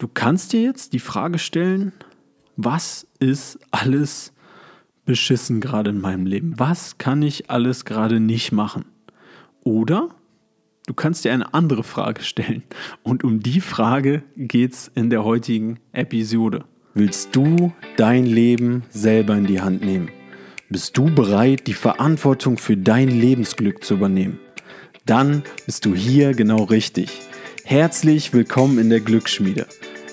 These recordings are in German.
Du kannst dir jetzt die Frage stellen, was ist alles beschissen gerade in meinem Leben? Was kann ich alles gerade nicht machen? Oder du kannst dir eine andere Frage stellen. Und um die Frage geht es in der heutigen Episode. Willst du dein Leben selber in die Hand nehmen? Bist du bereit, die Verantwortung für dein Lebensglück zu übernehmen? Dann bist du hier genau richtig. Herzlich willkommen in der Glücksschmiede.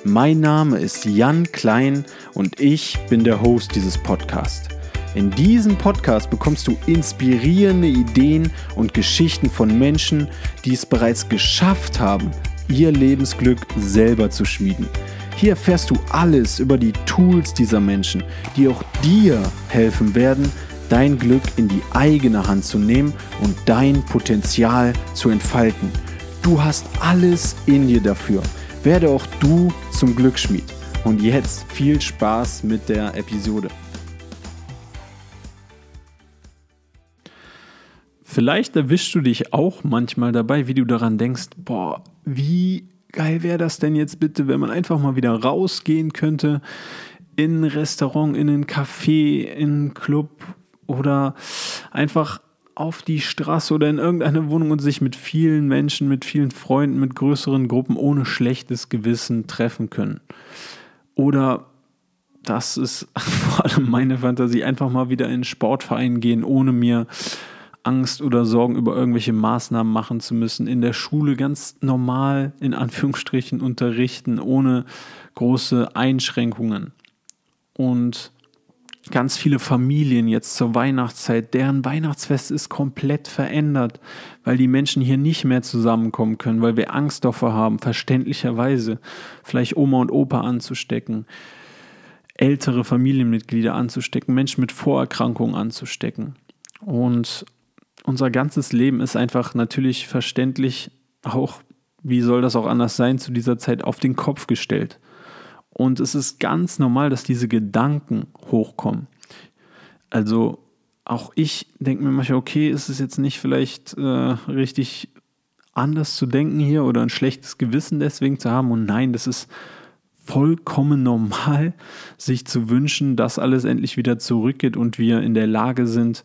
Mein Name ist Jan Klein und ich bin der Host dieses Podcasts. In diesem Podcast bekommst du inspirierende Ideen und Geschichten von Menschen, die es bereits geschafft haben, ihr Lebensglück selber zu schmieden. Hier erfährst du alles über die Tools dieser Menschen, die auch dir helfen werden, dein Glück in die eigene Hand zu nehmen und dein Potenzial zu entfalten. Du hast alles in dir dafür. Werde auch du zum Glücksschmied. Und jetzt viel Spaß mit der Episode. Vielleicht erwischst du dich auch manchmal dabei, wie du daran denkst, boah, wie geil wäre das denn jetzt bitte, wenn man einfach mal wieder rausgehen könnte in ein Restaurant, in einen Café, in einen Club oder einfach auf die Straße oder in irgendeine Wohnung und sich mit vielen Menschen, mit vielen Freunden, mit größeren Gruppen ohne schlechtes Gewissen treffen können. Oder das ist vor allem meine Fantasie, einfach mal wieder in Sportverein gehen, ohne mir Angst oder Sorgen über irgendwelche Maßnahmen machen zu müssen. In der Schule ganz normal, in Anführungsstrichen, unterrichten, ohne große Einschränkungen. Und ganz viele Familien jetzt zur Weihnachtszeit, deren Weihnachtsfest ist komplett verändert, weil die Menschen hier nicht mehr zusammenkommen können, weil wir Angst davor haben, verständlicherweise vielleicht Oma und Opa anzustecken, ältere Familienmitglieder anzustecken, Menschen mit Vorerkrankungen anzustecken. Und unser ganzes Leben ist einfach natürlich verständlich auch, wie soll das auch anders sein, zu dieser Zeit auf den Kopf gestellt. Und es ist ganz normal, dass diese Gedanken hochkommen. Also auch ich denke mir manchmal, okay, ist es jetzt nicht vielleicht äh, richtig anders zu denken hier oder ein schlechtes Gewissen deswegen zu haben. Und nein, das ist vollkommen normal, sich zu wünschen, dass alles endlich wieder zurückgeht und wir in der Lage sind,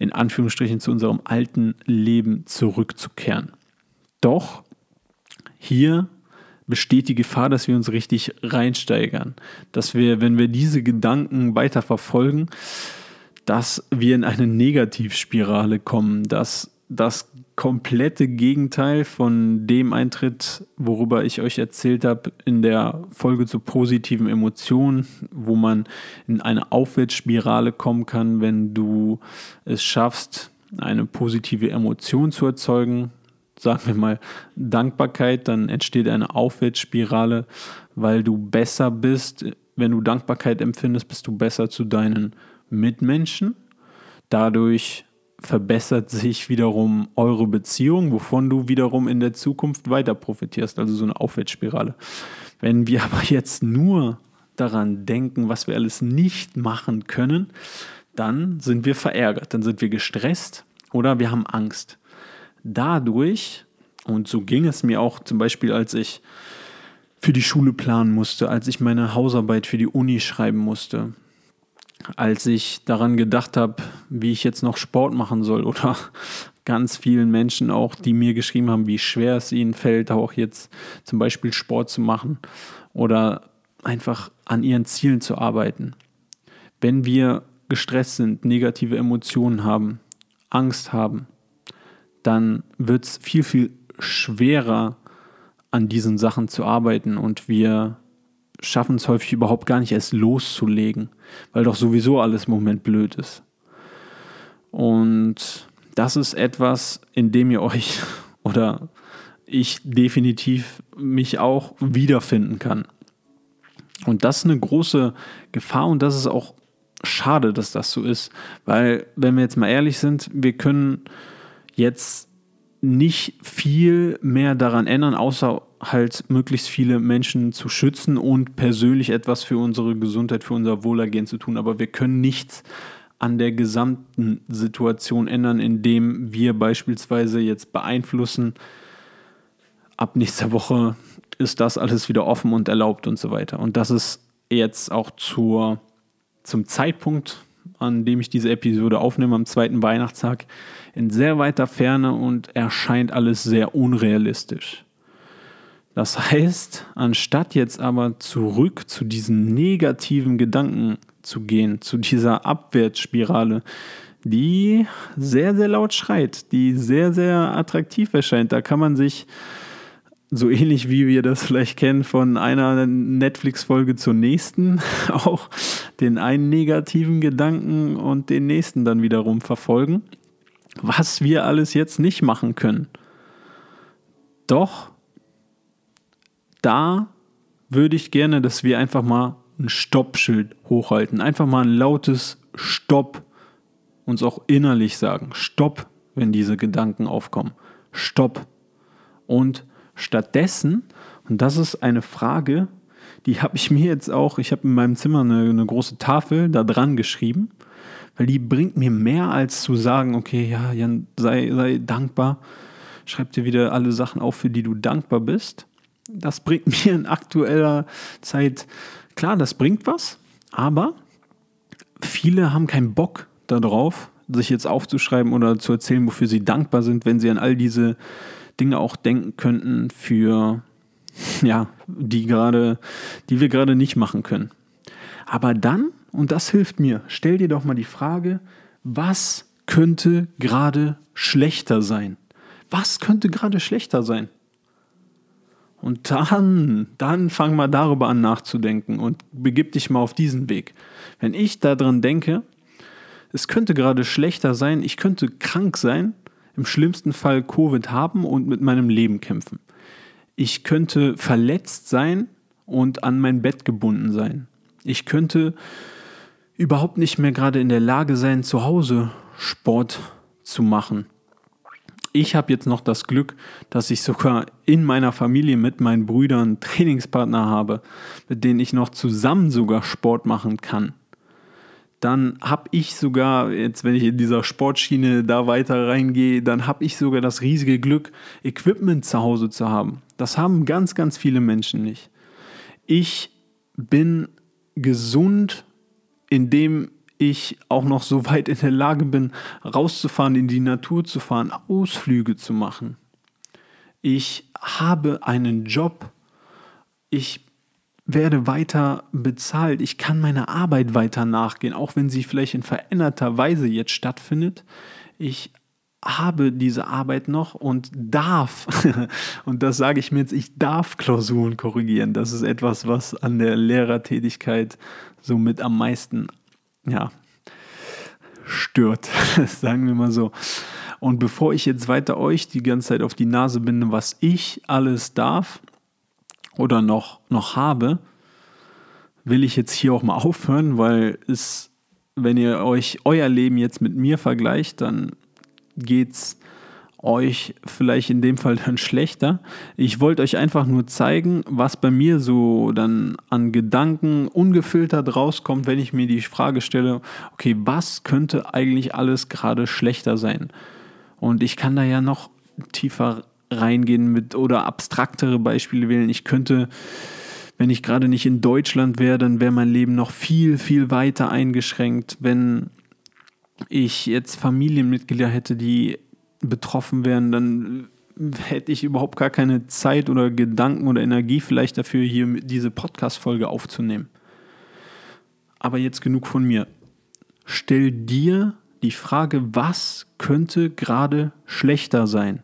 in Anführungsstrichen zu unserem alten Leben zurückzukehren. Doch hier besteht die Gefahr, dass wir uns richtig reinsteigern. Dass wir, wenn wir diese Gedanken weiter verfolgen, dass wir in eine Negativspirale kommen, dass das komplette Gegenteil von dem eintritt, worüber ich euch erzählt habe in der Folge zu positiven Emotionen, wo man in eine Aufwärtsspirale kommen kann, wenn du es schaffst, eine positive Emotion zu erzeugen, sagen wir mal, Dankbarkeit, dann entsteht eine Aufwärtsspirale, weil du besser bist. Wenn du Dankbarkeit empfindest, bist du besser zu deinen Mitmenschen. Dadurch verbessert sich wiederum eure Beziehung, wovon du wiederum in der Zukunft weiter profitierst, also so eine Aufwärtsspirale. Wenn wir aber jetzt nur daran denken, was wir alles nicht machen können, dann sind wir verärgert, dann sind wir gestresst oder wir haben Angst dadurch, und so ging es mir auch zum Beispiel, als ich für die Schule planen musste, als ich meine Hausarbeit für die Uni schreiben musste, als ich daran gedacht habe, wie ich jetzt noch Sport machen soll oder ganz vielen Menschen auch, die mir geschrieben haben, wie schwer es ihnen fällt, auch jetzt zum Beispiel Sport zu machen oder einfach an ihren Zielen zu arbeiten. Wenn wir gestresst sind, negative Emotionen haben, Angst haben, dann wird es viel, viel schwerer, an diesen Sachen zu arbeiten und wir schaffen es häufig überhaupt gar nicht erst loszulegen, weil doch sowieso alles im Moment blöd ist. Und das ist etwas, in dem ihr euch oder ich definitiv mich auch wiederfinden kann. Und das ist eine große Gefahr und das ist auch schade, dass das so ist, weil wenn wir jetzt mal ehrlich sind, wir können jetzt nicht viel mehr daran ändern, außer halt möglichst viele Menschen zu schützen und persönlich etwas für unsere Gesundheit, für unser Wohlergehen zu tun. Aber wir können nichts an der gesamten Situation ändern, indem wir beispielsweise jetzt beeinflussen, ab nächster Woche ist das alles wieder offen und erlaubt und so weiter. Und das ist jetzt auch zur, zum Zeitpunkt, an dem ich diese Episode aufnehme, am zweiten Weihnachtstag, in sehr weiter Ferne und erscheint alles sehr unrealistisch. Das heißt, anstatt jetzt aber zurück zu diesen negativen Gedanken zu gehen, zu dieser Abwärtsspirale, die sehr, sehr laut schreit, die sehr, sehr attraktiv erscheint, da kann man sich so ähnlich wie wir das vielleicht kennen von einer Netflix-Folge zur nächsten, auch den einen negativen Gedanken und den nächsten dann wiederum verfolgen, was wir alles jetzt nicht machen können. Doch da würde ich gerne, dass wir einfach mal ein Stoppschild hochhalten, einfach mal ein lautes Stopp uns auch innerlich sagen, Stopp, wenn diese Gedanken aufkommen. Stopp. Und Stattdessen, und das ist eine Frage, die habe ich mir jetzt auch, ich habe in meinem Zimmer eine, eine, große Tafel da dran geschrieben, weil die bringt mir mehr als zu sagen, okay, ja, Jan, sei, sei dankbar, schreib dir wieder alle Sachen auf, für die du dankbar bist. Das bringt mir in aktueller Zeit, klar, das bringt was, aber viele haben keinen Bock darauf, sich jetzt aufzuschreiben oder zu erzählen, wofür sie dankbar sind, wenn sie an all diese Dinge auch denken könnten für, ja, die gerade, die wir gerade nicht machen können. Aber dann, und das hilft mir, stell dir doch mal die Frage, was könnte gerade schlechter sein? Was könnte gerade schlechter sein? Und dann, dann fang mal darüber an nachzudenken und begib dich mal auf diesen Weg. Wenn ich daran denke, es könnte gerade schlechter sein, ich könnte krank sein, im schlimmsten Fall Covid haben und mit meinem Leben kämpfen. Ich könnte verletzt sein und an mein Bett gebunden sein. Ich könnte überhaupt nicht mehr gerade in der Lage sein, zu Hause Sport zu machen. Ich habe jetzt noch das Glück, dass ich sogar in meiner Familie mit meinen Brüdern Trainingspartner habe, mit denen ich noch zusammen sogar Sport machen kann dann habe ich sogar, jetzt wenn ich in dieser Sportschiene da weiter reingehe, dann habe ich sogar das riesige Glück, Equipment zu Hause zu haben. Das haben ganz, ganz viele Menschen nicht. Ich bin gesund, indem ich auch noch so weit in der Lage bin, rauszufahren, in die Natur zu fahren, Ausflüge zu machen. Ich habe einen Job. Ich werde weiter bezahlt, ich kann meiner Arbeit weiter nachgehen, auch wenn sie vielleicht in veränderter Weise jetzt stattfindet. Ich habe diese Arbeit noch und darf, und das sage ich mir jetzt, ich darf Klausuren korrigieren. Das ist etwas, was an der Lehrertätigkeit somit am meisten, ja, stört, sagen wir mal so. Und bevor ich jetzt weiter euch die ganze Zeit auf die Nase binde, was ich alles darf, oder noch, noch habe, will ich jetzt hier auch mal aufhören, weil es, wenn ihr euch euer Leben jetzt mit mir vergleicht, dann geht es euch vielleicht in dem Fall dann schlechter. Ich wollte euch einfach nur zeigen, was bei mir so dann an Gedanken ungefiltert rauskommt, wenn ich mir die Frage stelle, okay, was könnte eigentlich alles gerade schlechter sein? Und ich kann da ja noch tiefer reingehen mit oder abstraktere Beispiele wählen. Ich könnte, wenn ich gerade nicht in Deutschland wäre, dann wäre mein Leben noch viel, viel weiter eingeschränkt. Wenn ich jetzt Familienmitglieder hätte, die betroffen wären, dann hätte ich überhaupt gar keine Zeit oder Gedanken oder Energie vielleicht dafür, hier diese Podcast-Folge aufzunehmen. Aber jetzt genug von mir. Stell dir die Frage, was könnte gerade schlechter sein?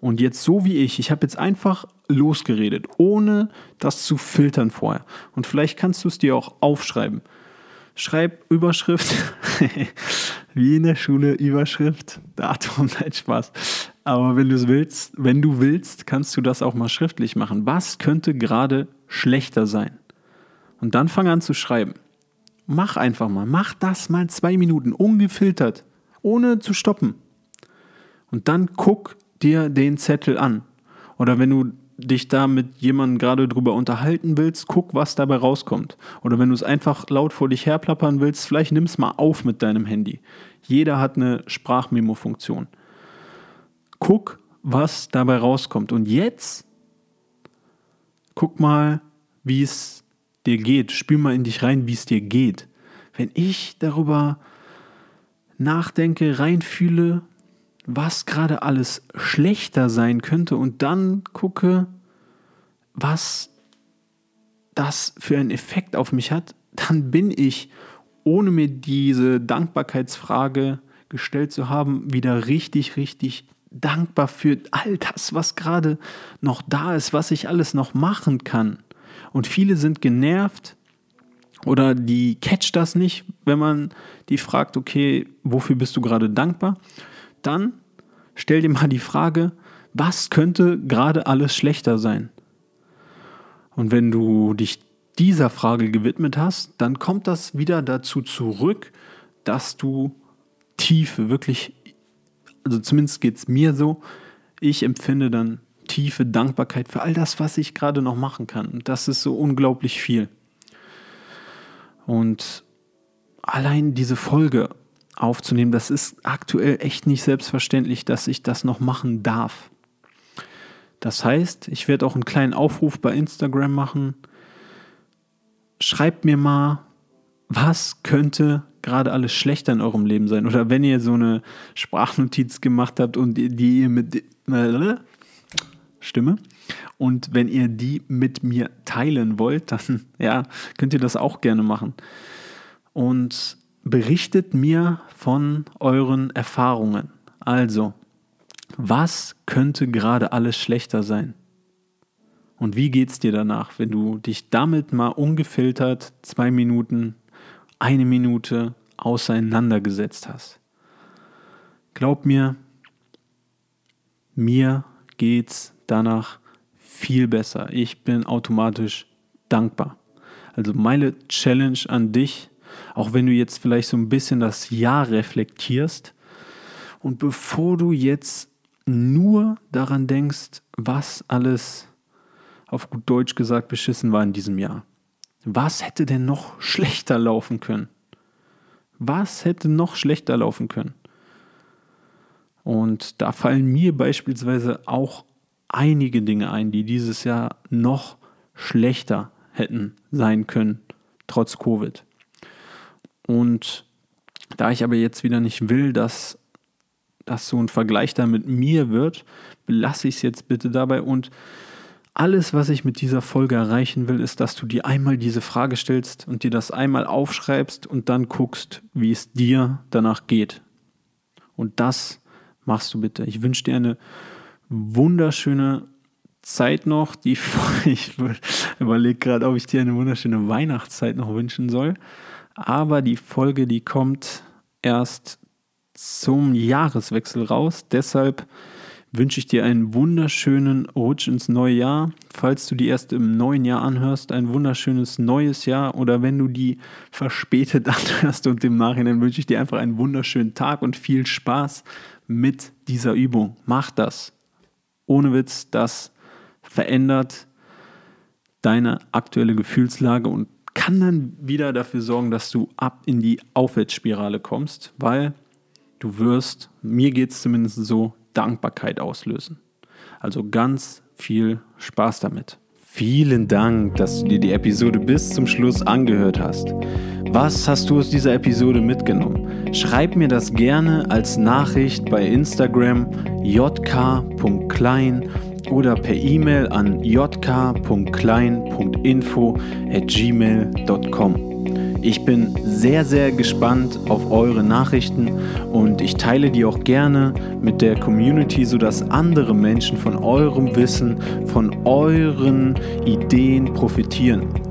Und jetzt so wie ich, ich habe jetzt einfach losgeredet, ohne das zu filtern vorher. Und vielleicht kannst du es dir auch aufschreiben. Schreib Überschrift, wie in der Schule Überschrift, Datum, nein Spaß. Aber wenn du es willst, wenn du willst, kannst du das auch mal schriftlich machen. Was könnte gerade schlechter sein? Und dann fang an zu schreiben. Mach einfach mal, mach das mal zwei Minuten, ungefiltert, ohne zu stoppen. Und dann guck, dir den Zettel an. Oder wenn du dich da mit jemandem gerade drüber unterhalten willst, guck, was dabei rauskommt. Oder wenn du es einfach laut vor dich herplappern willst, vielleicht nimm es mal auf mit deinem Handy. Jeder hat eine Sprachmemo-Funktion. Guck, was dabei rauskommt. Und jetzt guck mal, wie es dir geht. Spür mal in dich rein, wie es dir geht. Wenn ich darüber nachdenke, reinfühle, was gerade alles schlechter sein könnte und dann gucke, was das für einen Effekt auf mich hat, dann bin ich, ohne mir diese Dankbarkeitsfrage gestellt zu haben, wieder richtig, richtig dankbar für all das, was gerade noch da ist, was ich alles noch machen kann. Und viele sind genervt oder die catcht das nicht, wenn man die fragt, okay, wofür bist du gerade dankbar? Dann stell dir mal die Frage, was könnte gerade alles schlechter sein? Und wenn du dich dieser Frage gewidmet hast, dann kommt das wieder dazu zurück, dass du tiefe, wirklich, also zumindest geht es mir so, ich empfinde dann tiefe Dankbarkeit für all das, was ich gerade noch machen kann. Und das ist so unglaublich viel. Und allein diese Folge aufzunehmen, das ist aktuell echt nicht selbstverständlich, dass ich das noch machen darf. Das heißt, ich werde auch einen kleinen Aufruf bei Instagram machen. Schreibt mir mal, was könnte gerade alles schlechter in eurem Leben sein? Oder wenn ihr so eine Sprachnotiz gemacht habt und die ihr mit Stimme und wenn ihr die mit mir teilen wollt, dann ja, könnt ihr das auch gerne machen. Und berichtet mir von euren Erfahrungen. Also, was könnte gerade alles schlechter sein? Und wie geht es dir danach, wenn du dich damit mal ungefiltert zwei Minuten, eine Minute auseinandergesetzt hast? Glaub mir, mir geht's danach viel besser. Ich bin automatisch dankbar. Also meine Challenge an dich auch wenn du jetzt vielleicht so ein bisschen das Jahr reflektierst und bevor du jetzt nur daran denkst, was alles auf gut Deutsch gesagt beschissen war in diesem Jahr. Was hätte denn noch schlechter laufen können? Was hätte noch schlechter laufen können? Und da fallen mir beispielsweise auch einige Dinge ein, die dieses Jahr noch schlechter hätten sein können, trotz Covid. Und da ich aber jetzt wieder nicht will, dass das so ein Vergleich da mit mir wird, belasse ich es jetzt bitte dabei. Und alles, was ich mit dieser Folge erreichen will, ist, dass du dir einmal diese Frage stellst und dir das einmal aufschreibst und dann guckst, wie es dir danach geht. Und das machst du bitte. Ich wünsche dir eine wunderschöne Zeit noch. Die, ich überlege gerade, ob ich dir eine wunderschöne Weihnachtszeit noch wünschen soll. Aber die Folge, die kommt erst zum Jahreswechsel raus. Deshalb wünsche ich dir einen wunderschönen Rutsch ins neue Jahr. Falls du die erst im neuen Jahr anhörst, ein wunderschönes neues Jahr. Oder wenn du die verspätet anhörst und im Nachhinein wünsche ich dir einfach einen wunderschönen Tag und viel Spaß mit dieser Übung. Mach das. Ohne Witz, das verändert deine aktuelle Gefühlslage und kann dann wieder dafür sorgen, dass du ab in die Aufwärtsspirale kommst, weil du wirst, mir geht es zumindest so, Dankbarkeit auslösen. Also ganz viel Spaß damit. Vielen Dank, dass du dir die Episode bis zum Schluss angehört hast. Was hast du aus dieser Episode mitgenommen? Schreib mir das gerne als Nachricht bei Instagram jk.klein oder per E-Mail an jk.klein.info at gmail.com. Ich bin sehr, sehr gespannt auf eure Nachrichten und ich teile die auch gerne mit der Community, sodass andere Menschen von eurem Wissen, von euren Ideen profitieren.